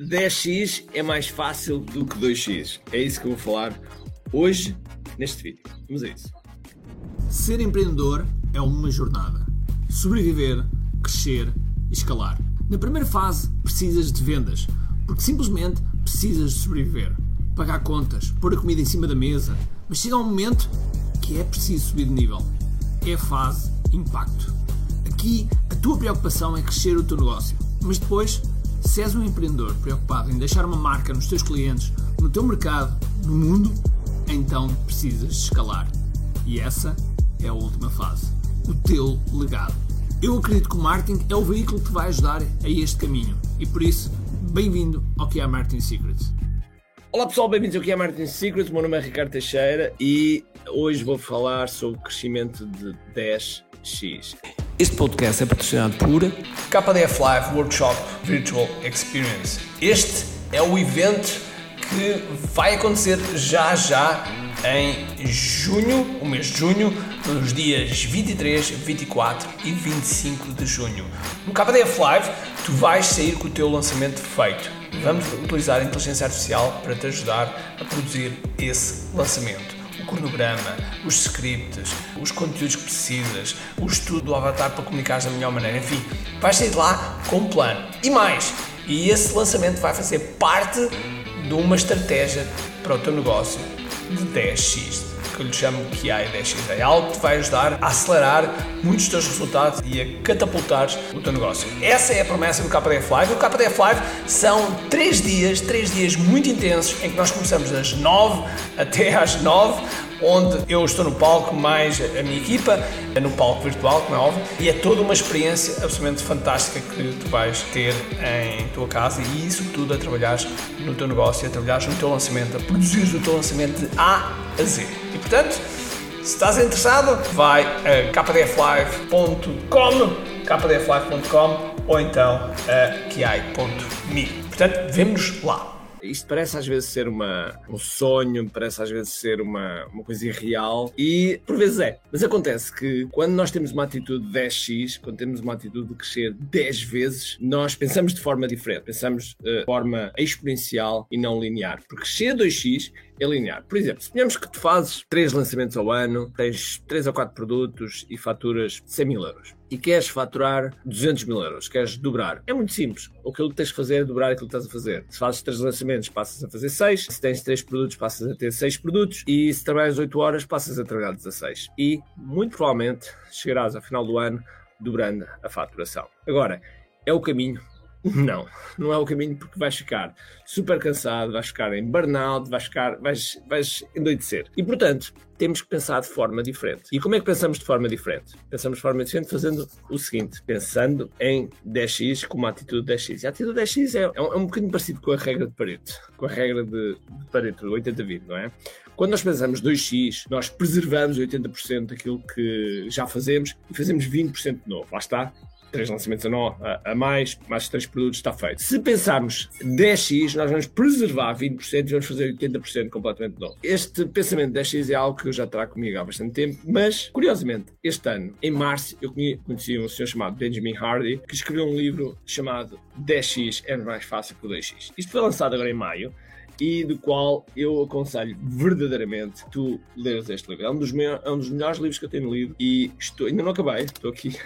10x é mais fácil do que 2x. É isso que eu vou falar hoje neste vídeo. Vamos a isso. Ser empreendedor é uma jornada. Sobreviver, crescer e escalar. Na primeira fase, precisas de vendas, porque simplesmente precisas de sobreviver. Pagar contas, pôr a comida em cima da mesa, mas chega um momento que é preciso subir de nível. É a fase impacto. Aqui, a tua preocupação é crescer o teu negócio, mas depois se és um empreendedor preocupado em deixar uma marca nos teus clientes, no teu mercado, no mundo, então precisas escalar. E essa é a última fase. O teu legado. Eu acredito que o marketing é o veículo que te vai ajudar a este caminho. E por isso, bem-vindo ao que é Marketing Secrets. Olá pessoal, bem-vindos ao que é Marketing Secrets. O meu nome é Ricardo Teixeira e hoje vou falar sobre o crescimento de 10x. Este podcast é patrocinado por KDF Live Workshop Virtual Experience. Este é o evento que vai acontecer já já em junho, o mês de junho, nos dias 23, 24 e 25 de junho. No KDF Live, tu vais sair com o teu lançamento feito. Vamos utilizar a inteligência artificial para te ajudar a produzir esse lançamento o cronograma, os scripts, os conteúdos que precisas, o estudo do avatar para comunicar da melhor maneira, enfim, vais sair de lá com um plano. E mais, e esse lançamento vai fazer parte de uma estratégia para o teu negócio de 10x que eu lhe chamo QI 10x. É algo que te vai ajudar a acelerar muitos dos teus resultados e a catapultar o teu negócio. Essa é a promessa do KDF Live. O KDF Live são 3 dias, 3 dias muito intensos em que nós começamos das 9 até às 9 onde eu estou no palco mais a minha equipa, no palco virtual, como é óbvio, e é toda uma experiência absolutamente fantástica que tu vais ter em tua casa e isso tudo a trabalhar no teu negócio, a trabalhar no teu lançamento, a produzir o teu lançamento de A a Z. E portanto, se estás interessado, vai a kdflive.com kdflive.com ou então a kiai.me. Portanto, vemos lá. Isto parece às vezes ser uma, um sonho, parece às vezes ser uma, uma coisa irreal e por vezes é. Mas acontece que quando nós temos uma atitude 10x, quando temos uma atitude de crescer 10 vezes, nós pensamos de forma diferente, pensamos uh, de forma exponencial e não linear. Porque crescer 2x linear. Por exemplo, suponhamos que tu fazes 3 lançamentos ao ano, tens 3 ou 4 produtos e faturas 100 mil euros e queres faturar 200 mil euros, queres dobrar, é muito simples. O que tens que fazer é dobrar aquilo que estás a fazer. Se fazes 3 lançamentos, passas a fazer 6. Se tens 3 produtos, passas a ter 6 produtos. E se trabalhas 8 horas, passas a trabalhar 16. E, muito provavelmente, chegarás ao final do ano dobrando a faturação. Agora, é o caminho não, não é o caminho porque vais ficar super cansado, vais ficar em burnout, vais ficar, vais, vais endoidecer. E portanto, temos que pensar de forma diferente. E como é que pensamos de forma diferente? Pensamos de forma diferente fazendo o seguinte, pensando em 10x como a atitude 10x. E a atitude 10x é, é, um, é um bocadinho parecido com a regra de Pareto, com a regra de, de Pareto, 80-20, não é? Quando nós pensamos 2x, nós preservamos 80% daquilo que já fazemos e fazemos 20% de novo. Lá está, três lançamentos a, no, a, a, mais, mais três produtos, está feito. Se pensarmos 10x, nós vamos preservar 20% e vamos fazer 80% completamente novo. Este pensamento de 10x é algo que eu já trago comigo há bastante tempo, mas, curiosamente, este ano, em março, eu conheci um senhor chamado Benjamin Hardy, que escreveu um livro chamado 10x é mais fácil que o 2x. Isto foi lançado agora em maio e do qual eu aconselho verdadeiramente tu leres este livro. É um dos, meus, é um dos melhores livros que eu tenho lido e estou, ainda não acabei, estou aqui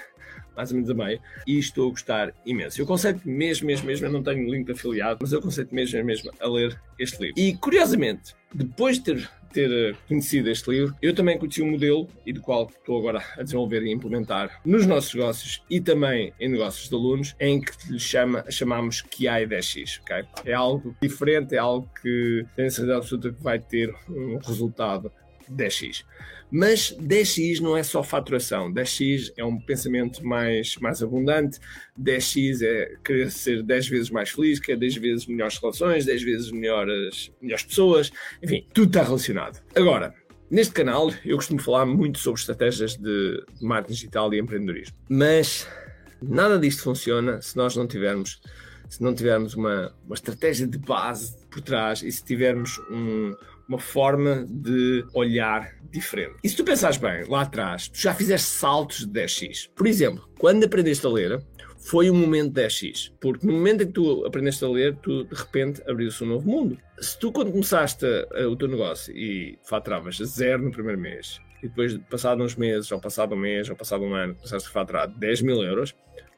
mais ou menos a meio, e estou a gostar imenso. Eu aconselho mesmo, mesmo, mesmo, eu não tenho link afiliado, mas eu aconselho mesmo, mesmo a ler este livro. E curiosamente, depois de ter ter eh, conhecido este livro, eu também conheci um modelo e do qual estou agora a desenvolver e implementar nos nossos negócios e também em negócios de alunos, em que lhe chama, chamamos QI 10X, ok? É algo diferente, é algo que tenho certeza absoluta que vai ter um resultado 10x. Mas 10x não é só faturação, 10x é um pensamento mais, mais abundante, 10x é querer ser 10 vezes mais feliz, quer 10 vezes melhores relações, 10 vezes melhores, melhores pessoas, enfim, tudo está relacionado. Agora, neste canal eu costumo falar muito sobre estratégias de marketing digital e empreendedorismo, mas nada disto funciona se nós não tivermos se não tivermos uma, uma estratégia de base por trás e se tivermos um, uma forma de olhar diferente. E se tu pensares bem, lá atrás, tu já fizeste saltos de 10x. Por exemplo, quando aprendeste a ler, foi um momento 10x. Porque no momento em que tu aprendeste a ler, tu de repente abriu-se um novo mundo. Se tu, quando começaste a, o teu negócio e faturavas zero no primeiro mês, e depois, passado uns meses, ou passado um mês, ou passado um ano, começaste a faturar 10 mil euros,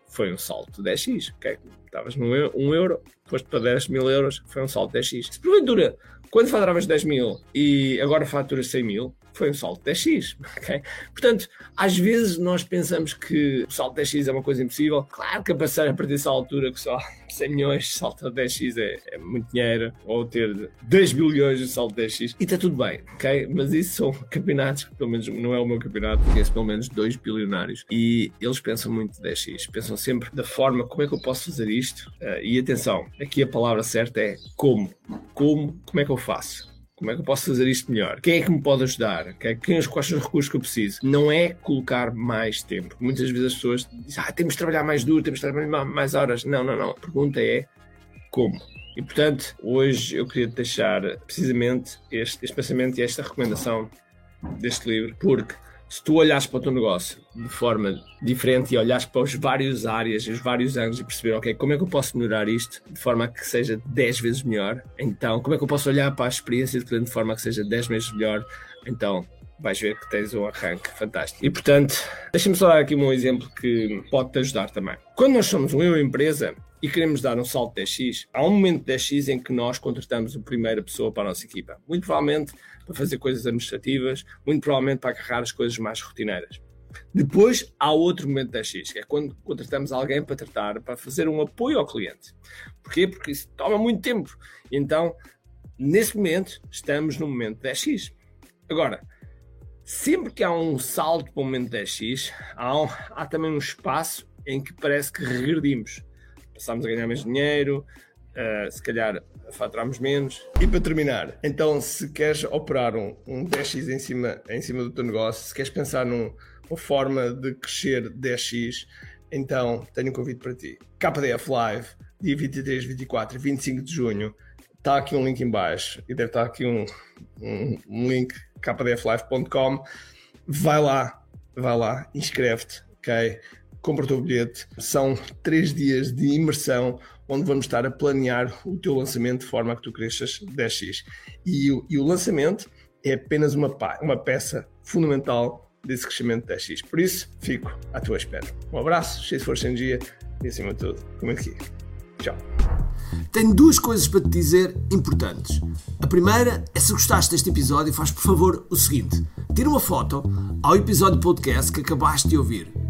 foi um salto de 10x. Okay? Estavas num euro, um euro, foste para 10 mil euros, foi um salto de 10x. Se porventura, quando faturavas 10 mil e agora faturas 100 mil, foi um salto de 10x. Okay? Portanto, às vezes nós pensamos que o salto de 10x é uma coisa impossível. Claro que a passar a partir dessa altura que só 100 milhões de salto de 10x é, é, muito dinheiro, ou ter 10 bilhões de salto de 10x, e está tudo bem, ok? Mas isso são campeonatos que, pelo menos, não é o meu campeonato, conheço pelo menos dois bilionários, e eles pensam muito 10x, pensam sempre da forma como é que eu posso fazer isto, uh, e atenção, aqui a palavra certa é como. Como, como é que eu faço? Como é que eu posso fazer isto melhor? Quem é que me pode ajudar? Quem, quais são os recursos que eu preciso? Não é colocar mais tempo. Muitas vezes as pessoas dizem, ah, temos de trabalhar mais duro, temos de trabalhar mais horas. Não, não, não. A pergunta é como? E portanto, hoje eu queria deixar precisamente este, este pensamento e esta recomendação deste livro, porque se tu olhas para o teu negócio de forma diferente e olhas para os vários áreas, os vários ângulos e perceber, ok, como é que eu posso melhorar isto de forma que seja 10 vezes melhor? Então, como é que eu posso olhar para a experiência de cliente de forma que seja 10 vezes melhor? Então, vais ver que tens um arranque fantástico. E portanto, deixa-me só dar aqui um exemplo que pode te ajudar também. Quando nós somos uma empresa e queremos dar um salto de 10x, há um momento de 10x em que nós contratamos a primeira pessoa para a nossa equipa. Muito provavelmente para fazer coisas administrativas, muito provavelmente para agarrar as coisas mais rotineiras. Depois há outro momento de 10x, que é quando contratamos alguém para tratar, para fazer um apoio ao cliente. Porquê? Porque isso toma muito tempo. Então, nesse momento, estamos no momento 10x. Agora, sempre que há um salto para o momento 10x, há, um, há também um espaço em que parece que regredimos. Passamos a ganhar mais dinheiro, uh, se calhar faturamos menos. E para terminar, então se queres operar um, um 10x em cima, em cima do teu negócio, se queres pensar numa forma de crescer 10x, então tenho um convite para ti. KDF Live, dia 23, 24 e 25 de junho. Está aqui um link em baixo e deve estar aqui um, um, um link kdflive.com. Vai lá, vai lá, inscreve-te, ok? Compra o teu bilhete. São três dias de imersão onde vamos estar a planear o teu lançamento de forma a que tu cresças 10x. E o, e o lançamento é apenas uma, uma peça fundamental desse crescimento de 10x. Por isso, fico à tua espera. Um abraço, cheio de força e energia e acima de tudo, comente aqui. Tchau. Tenho duas coisas para te dizer importantes. A primeira é se gostaste deste episódio, faz por favor o seguinte: tira uma foto ao episódio podcast que acabaste de ouvir